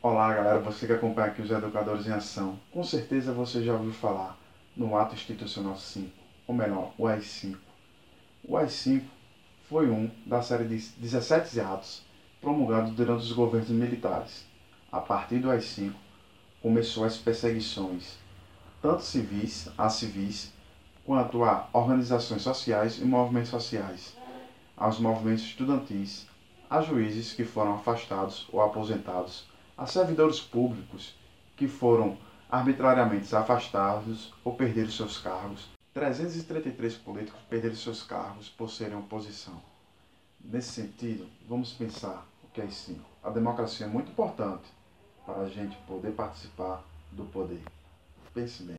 Olá galera, você que acompanha aqui os Educadores em Ação. Com certeza você já ouviu falar no Ato Institucional 5, ou melhor, o AI-5. O AI-5 foi um da série de 17 atos promulgados durante os governos militares. A partir do AI-5, começou as perseguições, tanto civis a civis, quanto a organizações sociais e movimentos sociais, aos movimentos estudantis, a juízes que foram afastados ou aposentados, a servidores públicos que foram arbitrariamente afastados ou perderam seus cargos. 333 políticos perderam seus cargos por serem oposição. Nesse sentido, vamos pensar o que é isso. A democracia é muito importante para a gente poder participar do poder. Pense bem.